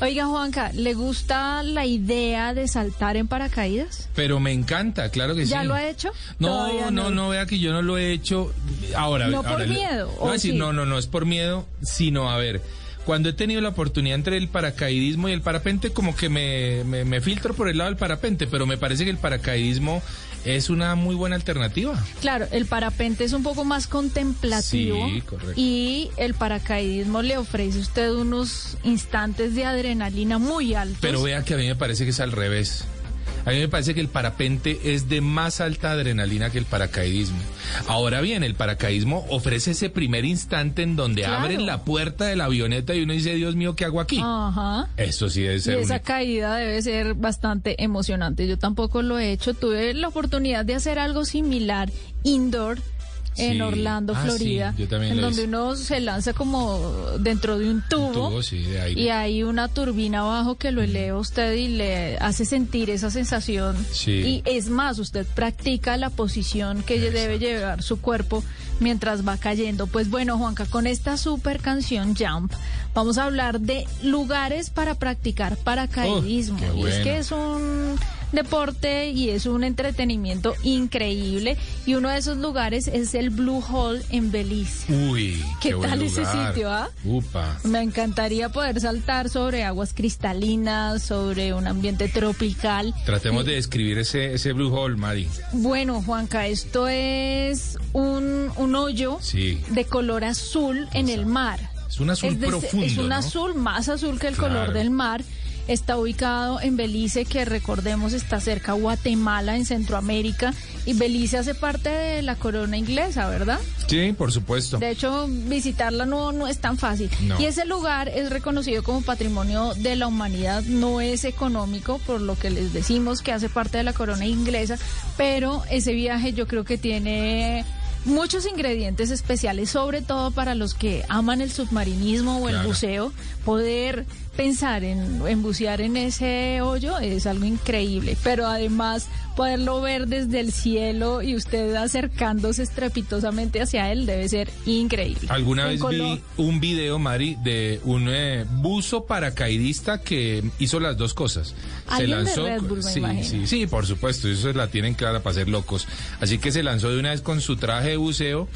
Oiga, Juanca, ¿le gusta la idea de saltar en paracaídas? Pero me encanta, claro que sí. ¿Ya lo ha hecho? No, no, no, vea que yo no lo he hecho. Ahora, No por ahora miedo, voy a ¿o decir, sí? no, no, no es por miedo, sino a ver. Cuando he tenido la oportunidad entre el paracaidismo y el parapente, como que me, me, me filtro por el lado del parapente, pero me parece que el paracaidismo es una muy buena alternativa. Claro, el parapente es un poco más contemplativo Sí, correcto. y el paracaidismo le ofrece a usted unos instantes de adrenalina muy altos. Pero vea que a mí me parece que es al revés. A mí me parece que el parapente es de más alta adrenalina que el paracaidismo. Ahora bien, el paracaidismo ofrece ese primer instante en donde Claro. abren la puerta de la avioneta y uno dice, Dios mío, ¿qué hago aquí? Ajá. Eso sí debe Y ser esa único. caída debe ser bastante emocionante. Yo tampoco lo he hecho. Tuve la oportunidad de hacer algo similar indoor en Sí. Orlando, Ah, Florida, sí, yo también en donde hice. uno se lanza como dentro de un tubo, tubo, sí, de aire. y hay una turbina abajo que lo eleva a usted y le hace sentir esa sensación. Sí. Y es más, usted practica la posición que debe llevar su cuerpo mientras va cayendo. Pues bueno, Juanca, con esta super canción Jump, vamos a hablar de lugares para practicar paracaidismo. Oh, qué y es que es un deporte y es un entretenimiento increíble. Y uno de esos lugares es el Blue Hole en Belice. Uy, ¿Qué qué, buen tal ese sitio, ah? Upa. Me encantaría poder saltar sobre aguas cristalinas, sobre un ambiente tropical. Tratemos de describir ese, ese Blue Hole, Mari. Bueno, Juanca, esto es un, un hoyo Sí. de color azul en el mar. Es un azul es, de- profundo, es un ¿no? azul más azul que el Claro. color del mar. Está ubicado en Belice, que recordemos está cerca a Guatemala, en Centroamérica. Y Belice hace parte de la corona inglesa, ¿verdad? Sí, por supuesto. De hecho, visitarla no, no es tan fácil. No. Y ese lugar es reconocido como patrimonio de la humanidad, no es económico, por lo que les decimos que hace parte de la corona inglesa, pero ese viaje yo creo que tiene muchos ingredientes especiales, sobre todo para los que aman el submarinismo o el Claro. buceo, poder pensar en, en bucear en ese hoyo es algo increíble, pero además poderlo ver desde el cielo y usted acercándose estrepitosamente hacia él debe ser increíble. Alguna En vez vi un video, Mari, de un eh, buzo paracaidista que hizo las dos cosas. Alguien de Red Bull, me sí, sí, sí, por supuesto, eso la tienen clara para ser locos. Así que se lanzó de una vez con su traje de buceo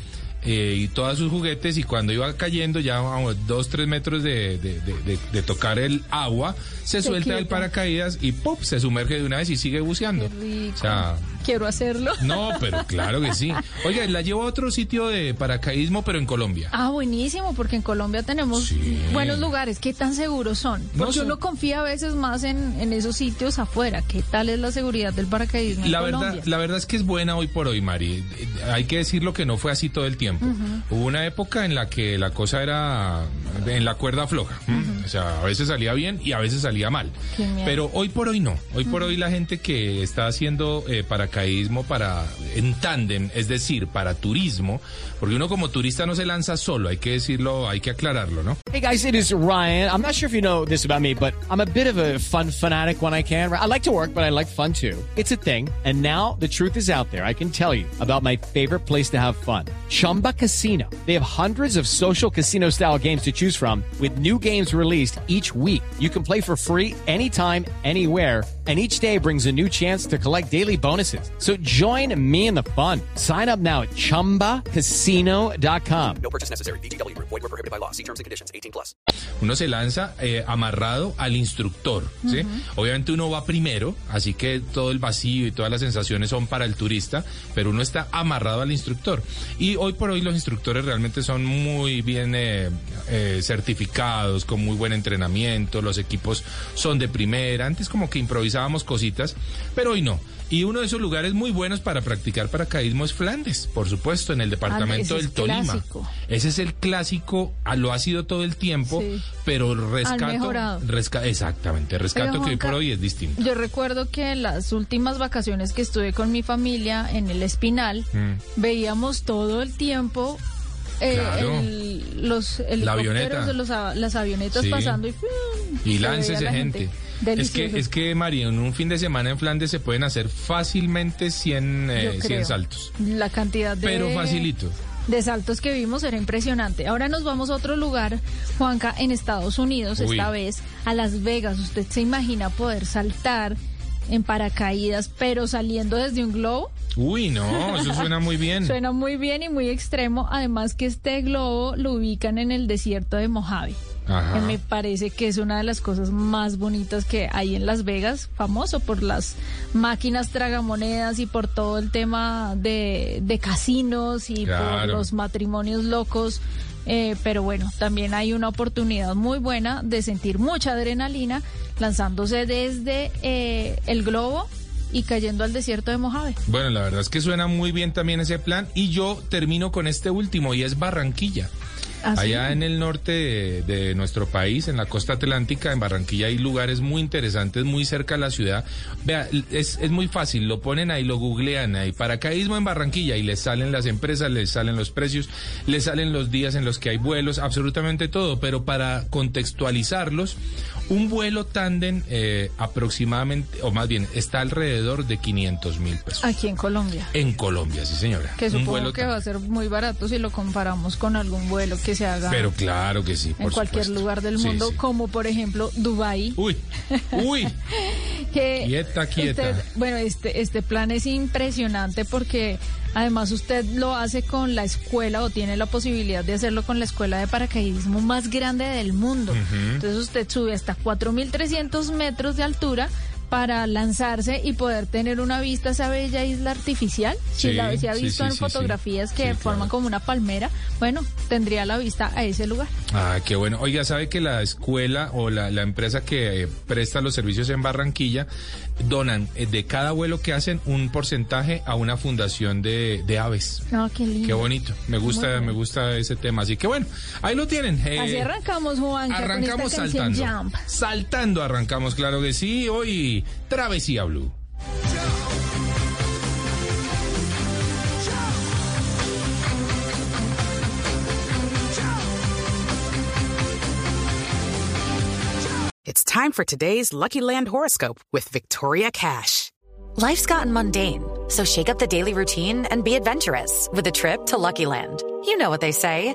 eh, y todos sus juguetes y cuando iba cayendo ya a unos dos, tres metros de, de- de- tocar el agua, se, Se suelta el quieta. paracaídas y ¡pop! se sumerge de una vez y sigue buceando. Qué rico. O sea, Quiero hacerlo. no, pero claro que sí. Oiga, la llevo a otro sitio de paracaidismo, pero en Colombia. Ah, buenísimo, porque en Colombia tenemos Sí. buenos lugares. ¿Qué tan seguros son? No Porque sé. uno confía a veces más en, en esos sitios afuera. ¿Qué tal es la seguridad del paracaidismo en La verdad, Colombia? la verdad es que es buena hoy por hoy, Mari. Hay que decirlo que no fue así todo el tiempo. Hubo una época en la que la cosa era en la cuerda floja. ¿m? O sea, a veces salía bien y a veces salía mal. Pero hoy por hoy no. Hoy por hoy la gente que está haciendo eh, paracaidismo para en tándem, es decir, para turismo, porque uno como turista no se lanza solo, hay que decirlo, hay que aclararlo, ¿no? Hey guys, it is Ryan. I'm not sure if you know this about me, but I'm a bit of a fun fanatic when I can. I like to work, but I like fun too. It's a thing. And now the truth is out there. I can tell you about my favorite place to have fun. Chumba Casino. They have hundreds of social casino style games to choose from with new games released each week. You can play for free anytime, anywhere. And each day brings a new chance to collect daily bonuses. So join me in the fun. Sign up now at chumbacasino.com. No purchase necessary. VGW Group. Void were prohibited by law. See terms and conditions. 18 plus. uno se lanza eh, amarrado al instructor, ¿sí? Obviamente uno va primero, así que todo el vacío y todas las sensaciones son para el turista, pero uno está amarrado al instructor. Y hoy por hoy los instructores realmente son muy bien eh, eh, certificados, con muy buen entrenamiento, los equipos son de primera, antes como que improvisaban cositas, pero hoy no. Y uno de esos lugares muy buenos para practicar paracaidismo es Flandes, por supuesto, en el departamento ese del es Tolima. clásico. Ese es el clásico, ah, lo ha sido todo el tiempo, Sí. pero rescato. resca- exactamente, rescato Pero, que hoy por hoy es distinto. Yo recuerdo que en las últimas vacaciones que estuve con mi familia en el Espinal, Mm. veíamos todo el tiempo eh, Claro. el- los avioneta. helicópteros de los, a- las avionetas Sí. pasando y, Y se láncese la gente. Delicioso. que, es que, Mari, en un fin de semana en Flandes se pueden hacer fácilmente 100, eh, Yo 100 creo. saltos. La cantidad de... Pero facilito. de saltos que vimos era impresionante. Ahora nos vamos a otro lugar, Juanca, en Estados Unidos, Uy. esta vez a Las Vegas. ¿Usted se imagina poder saltar en paracaídas, pero saliendo desde un globo? Uy, no, eso suena muy bien. Suena muy bien y muy extremo. Además que este globo lo ubican en el desierto de Mojave. Ajá. me parece que es una de las cosas más bonitas que hay en Las Vegas, famoso por las máquinas tragamonedas y por todo el tema de, de casinos y por los matrimonios locos. Eh, pero bueno, también hay una oportunidad muy buena de sentir mucha adrenalina lanzándose desde eh, el globo y cayendo al desierto de Mojave. Bueno, la verdad es que suena muy bien también ese plan. Y yo termino con este último y es Barranquilla. ¿Ah? Allá en el norte de, de nuestro país, en la costa atlántica, en Barranquilla, hay lugares muy interesantes, muy cerca de la ciudad. Vea, es, es muy fácil, lo ponen ahí, lo googlean ahí, paracaidismo en Barranquilla, y les salen las empresas, les salen los precios, les salen los días en los que hay vuelos, absolutamente todo. Pero para contextualizarlos, un vuelo tándem eh, aproximadamente, o más bien, está alrededor de 500 mil pesos. Aquí en Colombia. En Colombia, sí señora. Que Un supongo vuelo que tándem. va a ser muy barato si lo comparamos con algún vuelo que se haga Pero claro que sí, en por cualquier supuesto. lugar del mundo, sí. como por ejemplo Dubai. Uy, uy. que Quieta, quieta. usted- bueno, este este plan es impresionante porque además usted lo hace con la escuela o tiene la posibilidad de hacerlo con la escuela de paracaidismo más grande del mundo. Entonces usted sube hasta 4.300 metros de altura para lanzarse y poder tener una vista a esa bella isla artificial. si Sí, la se ha visto sí, en fotografías que forman claro. como una palmera, bueno, tendría la vista a ese lugar. Ah, qué bueno. Oiga, ¿sabe que la escuela o la, la empresa que eh, presta los servicios en Barranquilla donan eh, de cada vuelo que hacen un porcentaje a una fundación de, de aves? No, qué lindo. Qué bonito. Me gusta, me gusta ese tema. Así que bueno, ahí lo tienen. eh, Así arrancamos, Juan. Arrancamos con esta canción saltando. Jump. Saltando arrancamos, claro que sí. Hoy, Travesía Blue. It's time for today's Lucky Land horoscope with Victoria Cash. Life's gotten mundane, so shake up the daily routine and be adventurous with a trip to Lucky Land. You know what they say